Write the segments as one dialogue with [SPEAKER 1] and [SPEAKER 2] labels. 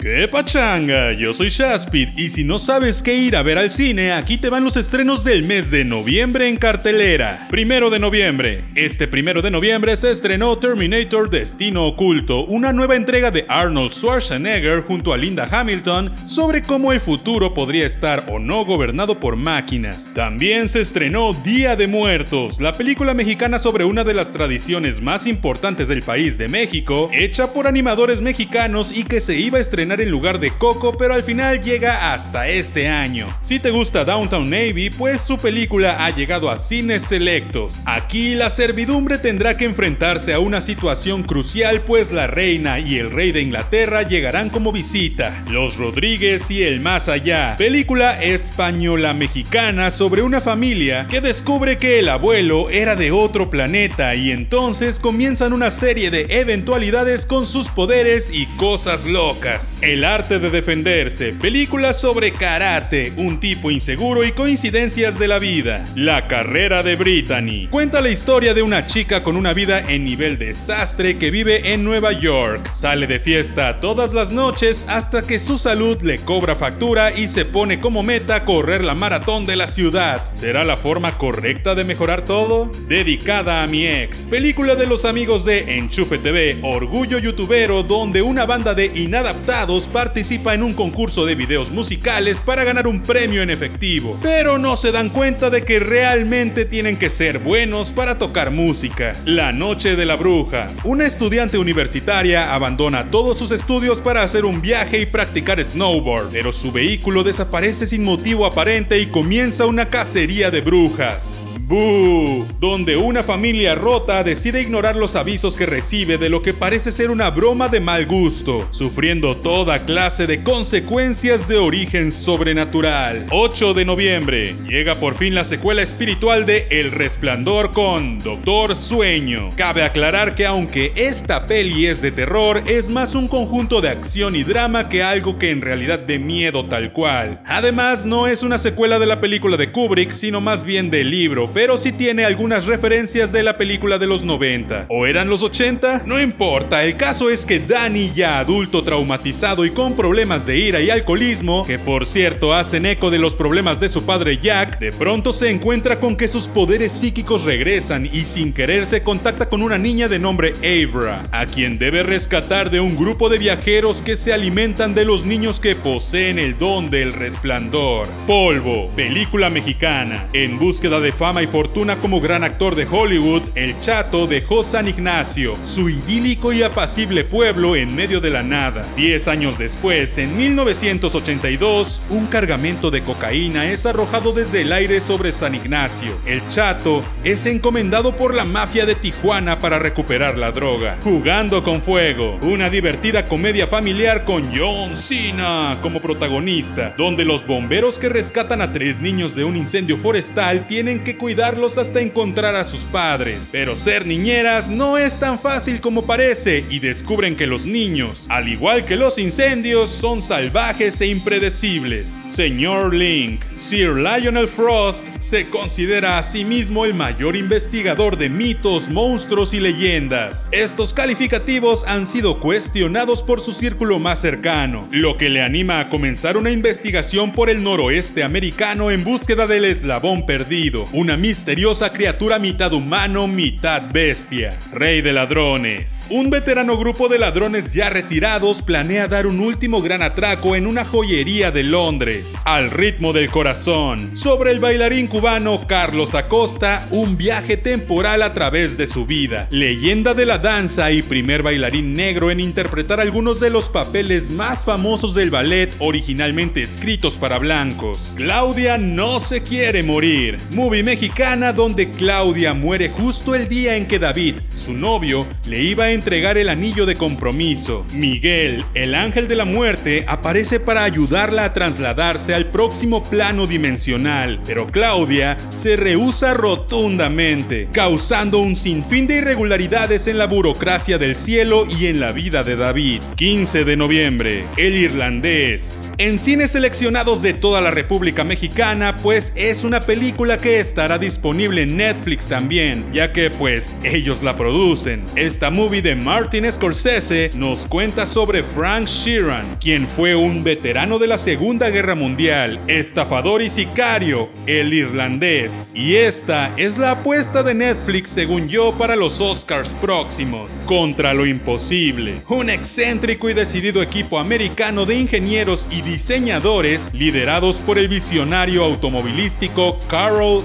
[SPEAKER 1] ¡Qué pachanga! Yo soy Shaspid y si no sabes qué ir a ver al cine, aquí te van los estrenos del mes de noviembre en cartelera. Primero de noviembre. Este primero de noviembre se estrenó Terminator Destino Oculto, una nueva entrega de Arnold Schwarzenegger junto a Linda Hamilton sobre cómo el futuro podría estar o no gobernado por máquinas. También se estrenó Día de Muertos, la película mexicana sobre una de las tradiciones más importantes del país de México, hecha por animadores mexicanos y que se iba a estrenar en lugar de Coco, pero al final llega hasta este año. Si te gusta Downtown Navy, pues su película ha llegado a cines selectos. Aquí la servidumbre tendrá que enfrentarse a una situación crucial, pues la reina y el rey de Inglaterra llegarán como visita. Los Rodríguez y el más allá, película española mexicana sobre una familia que descubre que el abuelo era de otro planeta y entonces comienzan una serie de eventualidades con sus poderes y cosas locas. El arte de defenderse, película sobre karate, un tipo inseguro y coincidencias de la vida. La carrera de Brittany. Cuenta la historia de una chica con una vida en nivel desastre que vive en Nueva York. Sale de fiesta todas las noches hasta que su salud le cobra factura y se pone como meta correr la maratón de la ciudad. ¿Será la forma correcta de mejorar todo? Dedicada a mi ex. Película de los amigos de Enchufe TV, Orgullo Youtubero, donde una banda de inadaptados participa en un concurso de videos musicales para ganar un premio en efectivo, pero no se dan cuenta de que realmente tienen que ser buenos para tocar música. La Noche de la Bruja. Una estudiante universitaria abandona todos sus estudios para hacer un viaje y practicar snowboard, pero su vehículo desaparece sin motivo aparente y comienza una cacería de brujas. Boo, donde una familia rota decide ignorar los avisos que recibe de lo que parece ser una broma de mal gusto, sufriendo toda clase de consecuencias de origen sobrenatural. 8 de noviembre, llega por fin la secuela espiritual de El Resplandor con Doctor Sueño. Cabe aclarar que aunque esta peli es de terror, es más un conjunto de acción y drama que algo que en realidad de miedo tal cual. Además, no es una secuela de la película de Kubrick, sino más bien del libro, pero sí tiene algunas referencias de la película de los 90. ¿O eran los 80? No importa, el caso es que Danny, ya adulto traumatizado y con problemas de ira y alcoholismo, que por cierto hacen eco de los problemas de su padre Jack, de pronto se encuentra con que sus poderes psíquicos regresan y sin querer se contacta con una niña de nombre Avra, a quien debe rescatar de un grupo de viajeros que se alimentan de los niños que poseen el don del resplandor. Polvo, película mexicana, en búsqueda de fama y fortuna como gran actor de Hollywood, el Chato dejó San Ignacio, su idílico y apacible pueblo en medio de la nada. Diez años después, en 1982, un cargamento de cocaína es arrojado desde el aire sobre San Ignacio. El Chato es encomendado por la mafia de Tijuana para recuperar la droga. Jugando con fuego, una divertida comedia familiar con John Cena como protagonista, donde los bomberos que rescatan a tres niños de un incendio forestal tienen que cuidar darlos hasta encontrar a sus padres. Pero ser niñeras no es tan fácil como parece y descubren que los niños, al igual que los incendios, son salvajes e impredecibles. Señor Link, Sir Lionel Frost se considera a sí mismo el mayor investigador de mitos, monstruos y leyendas. Estos calificativos han sido cuestionados por su círculo más cercano, lo que le anima a comenzar una investigación por el noroeste americano en búsqueda del eslabón perdido, una misteriosa criatura mitad humano, mitad bestia, rey de ladrones. Un veterano grupo de ladrones ya retirados planea dar un último gran atraco en una joyería de Londres, al ritmo del corazón. Sobre el bailarín cubano Carlos Acosta, un viaje temporal a través de su vida, leyenda de la danza y primer bailarín negro en interpretar algunos de los papeles más famosos del ballet originalmente escritos para blancos. Claudia no se quiere morir. Movie donde Claudia muere justo el día en que David, su novio, le iba a entregar el anillo de compromiso. Miguel, el ángel de la muerte, aparece para ayudarla a trasladarse al próximo plano dimensional, pero Claudia se rehúsa rotundamente, causando un sinfín de irregularidades en la burocracia del cielo y en la vida de David. 15 de noviembre, El Irlandés. En cines seleccionados de toda la República Mexicana, pues es una película que estará disponible en Netflix también, ya que pues ellos la producen. Esta movie de Martin Scorsese nos cuenta sobre Frank Sheeran, quien fue un veterano de la Segunda Guerra Mundial, estafador y sicario, el irlandés. Y esta es la apuesta de Netflix según yo para los Oscars próximos. Contra lo imposible. Un excéntrico y decidido equipo americano de ingenieros y diseñadores liderados por el visionario automovilístico Carroll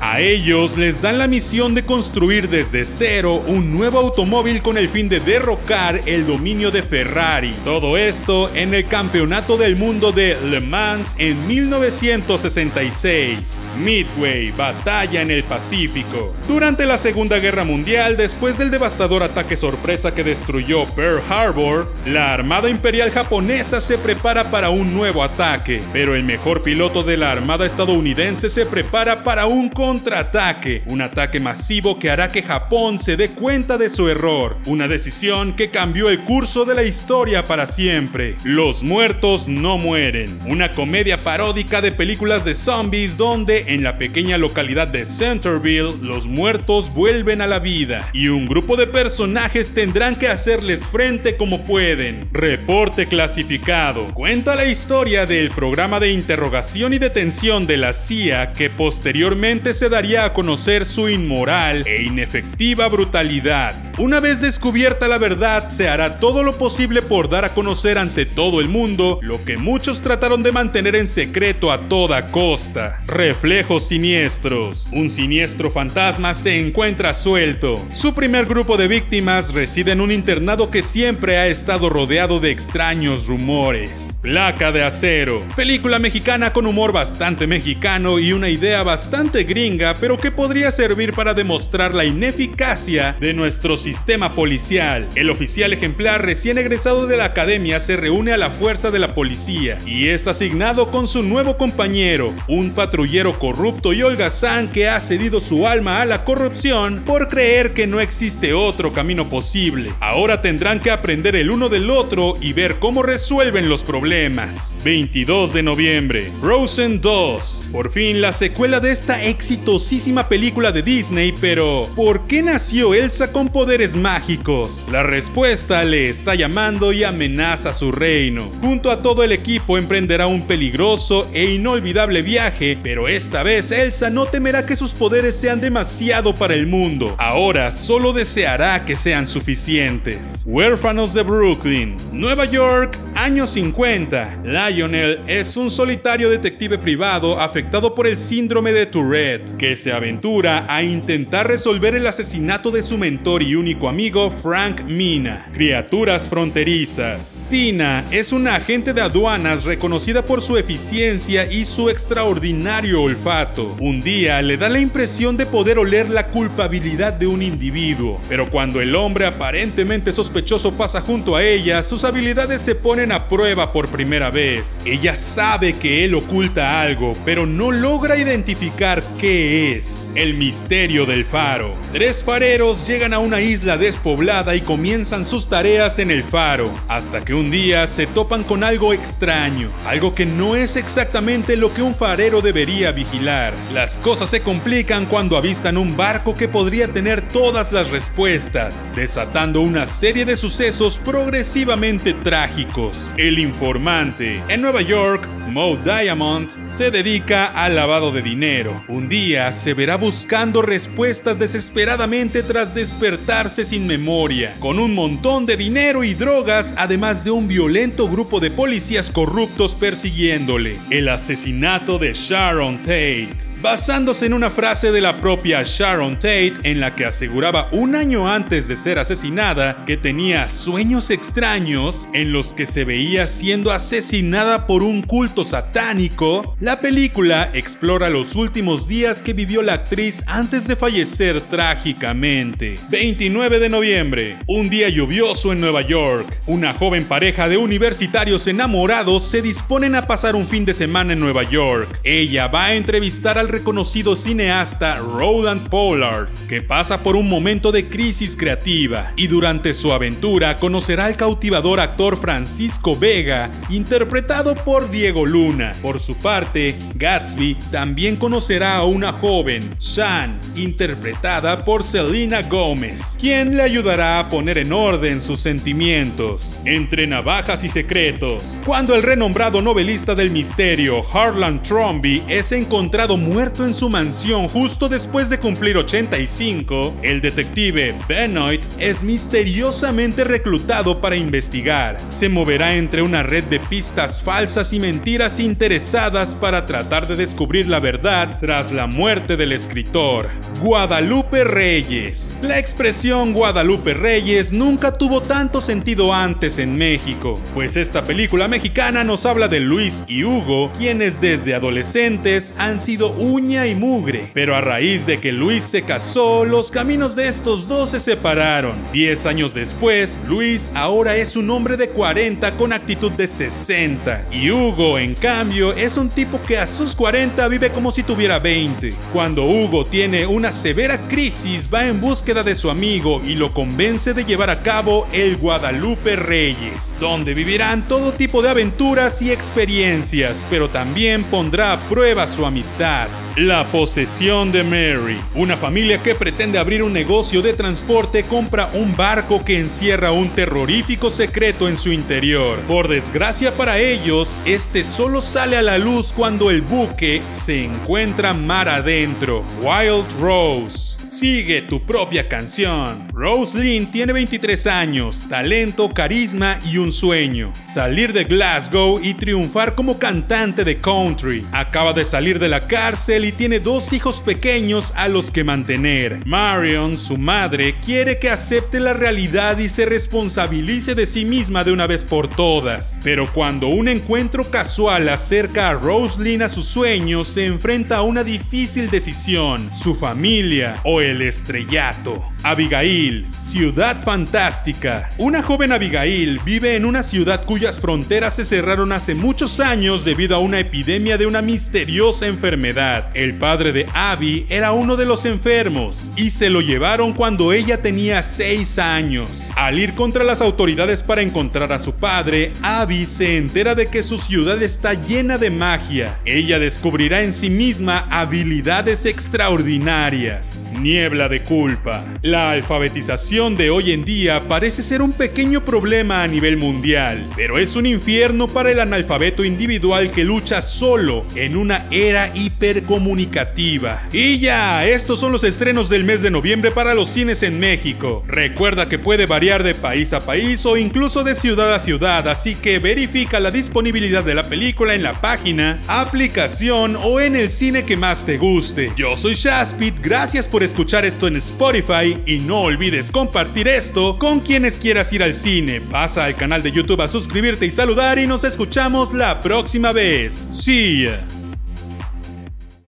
[SPEAKER 1] A ellos les dan la misión de construir desde cero un nuevo automóvil con el fin de derrocar el dominio de Ferrari. Todo esto en el Campeonato del Mundo de Le Mans en 1966. Midway, batalla en el Pacífico. Durante la Segunda Guerra Mundial, después del devastador ataque sorpresa que destruyó Pearl Harbor, la Armada Imperial japonesa se prepara para un nuevo ataque, pero el mejor piloto de la Armada estadounidense se prepara para un contraataque, un ataque masivo que hará que Japón se dé cuenta de su error, una decisión que cambió el curso de la historia para siempre. Los muertos no mueren, una comedia paródica de películas de zombies donde en la pequeña localidad de Centerville los muertos vuelven a la vida y un grupo de personajes tendrán que hacerles frente como pueden. Reporte clasificado. Cuenta la historia del programa de interrogación y detención de la CIA que posteriormente se daría a conocer su inmoral e inefectiva brutalidad. Una vez descubierta la verdad, se hará todo lo posible por dar a conocer ante todo el mundo lo que muchos trataron de mantener en secreto a toda costa. Reflejos siniestros. Un siniestro fantasma se encuentra suelto. Su primer grupo de víctimas reside en un internado que siempre ha estado rodeado de extraños rumores. Placa de acero. Película mexicana con humor bastante mexicano y una idea bastante gringa, pero que podría servir para demostrar la ineficacia de nuestro sistema policial. El oficial ejemplar recién egresado de la academia se reúne a la fuerza de la policía y es asignado con su nuevo compañero, un patrullero corrupto y holgazán que ha cedido su alma a la corrupción por creer que no existe otro camino posible. Ahora tendrán que aprender el uno del otro y ver cómo resuelven los problemas. 22 de noviembre, Frozen 2. Por fin la secuela de esta exitosísima película de Disney, pero ¿por qué nació Elsa con mágicos? La respuesta le está llamando y amenaza su reino. Junto a todo el equipo emprenderá un peligroso e inolvidable viaje, pero esta vez Elsa no temerá que sus poderes sean demasiado para el mundo. Ahora solo deseará que sean suficientes. Huérfanos de Brooklyn, Nueva York, año 50. Lionel es un solitario detective privado afectado por el síndrome de Tourette, que se aventura a intentar resolver el asesinato de su mentor y amigo Frank Mina. Criaturas fronterizas. Tina es una agente de aduanas reconocida por su eficiencia y su extraordinario olfato. Un día le da la impresión de poder oler la culpabilidad de un individuo, pero cuando el hombre aparentemente sospechoso pasa junto a ella, sus habilidades se ponen a prueba por primera vez. Ella sabe que él oculta algo, pero no logra identificar qué es. El misterio del faro. Tres fareros llegan a una isla despoblada y comienzan sus tareas en el faro, hasta que un día se topan con algo extraño, algo que no es exactamente lo que un farero debería vigilar. Las cosas se complican cuando avistan un barco que podría tener todas las respuestas, desatando una serie de sucesos progresivamente trágicos. El informante. En Nueva York, Mo Diamond se dedica al lavado de dinero. Un día se verá buscando respuestas desesperadamente tras despertarse sin memoria, con un montón de dinero y drogas, además de un violento grupo de policías corruptos persiguiéndole. El asesinato de Sharon Tate. Basándose en una frase de la propia Sharon Tate en la que aseguraba un año antes de ser asesinada que tenía sueños extraños en los que se veía siendo asesinada por un culto satánico, la película explora los últimos días que vivió la actriz antes de fallecer trágicamente. 29 de noviembre, un día lluvioso en Nueva York. Una joven pareja de universitarios enamorados se disponen a pasar un fin de semana en Nueva York. Ella va a entrevistar al reconocido cineasta Roland Pollard, que pasa por un momento de crisis creativa y durante su aventura conocerá al cautivador actor Francisco Vega, interpretado por Diego Luna. Por su parte, Gatsby también conocerá a una joven, Shan, interpretada por Selena Gomez, quien le ayudará a poner en orden sus sentimientos. Entre navajas y secretos, cuando el renombrado novelista del misterio, Harlan Tromby, es encontrado muerto en su mansión justo después de cumplir 85, el detective Benoit es misteriosamente reclutado para investigar. Se moverá entre una red de pistas falsas y mentiras interesadas para tratar de descubrir la verdad tras la muerte del escritor. Guadalupe Reyes. La expresión Guadalupe Reyes nunca tuvo tanto sentido antes en México, pues esta película mexicana nos habla de Luis y Hugo, quienes desde adolescentes han sido uña y mugre, pero a raíz de que Luis se casó, los caminos de estos dos se separaron. Diez años después, Luis ahora es un hombre de 40 con actitud de 60, y Hugo, en cambio, es un tipo que a sus 40 vive como si tuviera 20. Cuando Hugo tiene una severa crisis, va en búsqueda de su amigo y lo convence de llevar a cabo el Guadalupe Reyes, donde vivirán todo tipo de aventuras y experiencias, pero también pondrá a prueba su amistad. La posesión de Mary. Una familia que pretende abrir un negocio de transporte compra un barco que encierra un terrorífico secreto en su interior. Por desgracia para ellos, este solo sale a la luz cuando el buque se encuentra mar adentro. Wild Rose. Sigue tu propia canción. Rose Lynn tiene 23 años, talento, carisma y un sueño. Salir de Glasgow y triunfar como cantante de country. Acaba de salir de la cárcel y tiene dos hijos pequeños a los que mantener. Marion, su madre, quiere que acepte la realidad y se responsabilice de sí misma de una vez por todas. Pero cuando un encuentro casual acerca a Rose Lynn a sus sueños, se enfrenta a una difícil decisión. Su familia el estrellato. Abigail, ciudad fantástica. Una joven Abigail vive en una ciudad cuyas fronteras se cerraron hace muchos años debido a una epidemia de una misteriosa enfermedad. El padre de Abby era uno de los enfermos y se lo llevaron cuando ella tenía 6 años. Al ir contra las autoridades para encontrar a su padre, Abby se entera de que su ciudad está llena de magia. Ella descubrirá en sí misma habilidades extraordinarias. Niebla de culpa. La alfabetización de hoy en día parece ser un pequeño problema a nivel mundial, pero es un infierno para el analfabeto individual que lucha solo en una era hipercomunicativa. Y ya, estos son los estrenos del mes de noviembre para los cines en México. Recuerda que puede variar de país a país o incluso de ciudad a ciudad, así que verifica la disponibilidad de la película en la página, aplicación o en el cine que más te guste. Yo soy Shaspit, gracias por escuchar esto en Spotify y no olvides compartir esto con quienes quieras ir al cine. Pasa al canal de YouTube a suscribirte y saludar y nos escuchamos la próxima vez. See ya.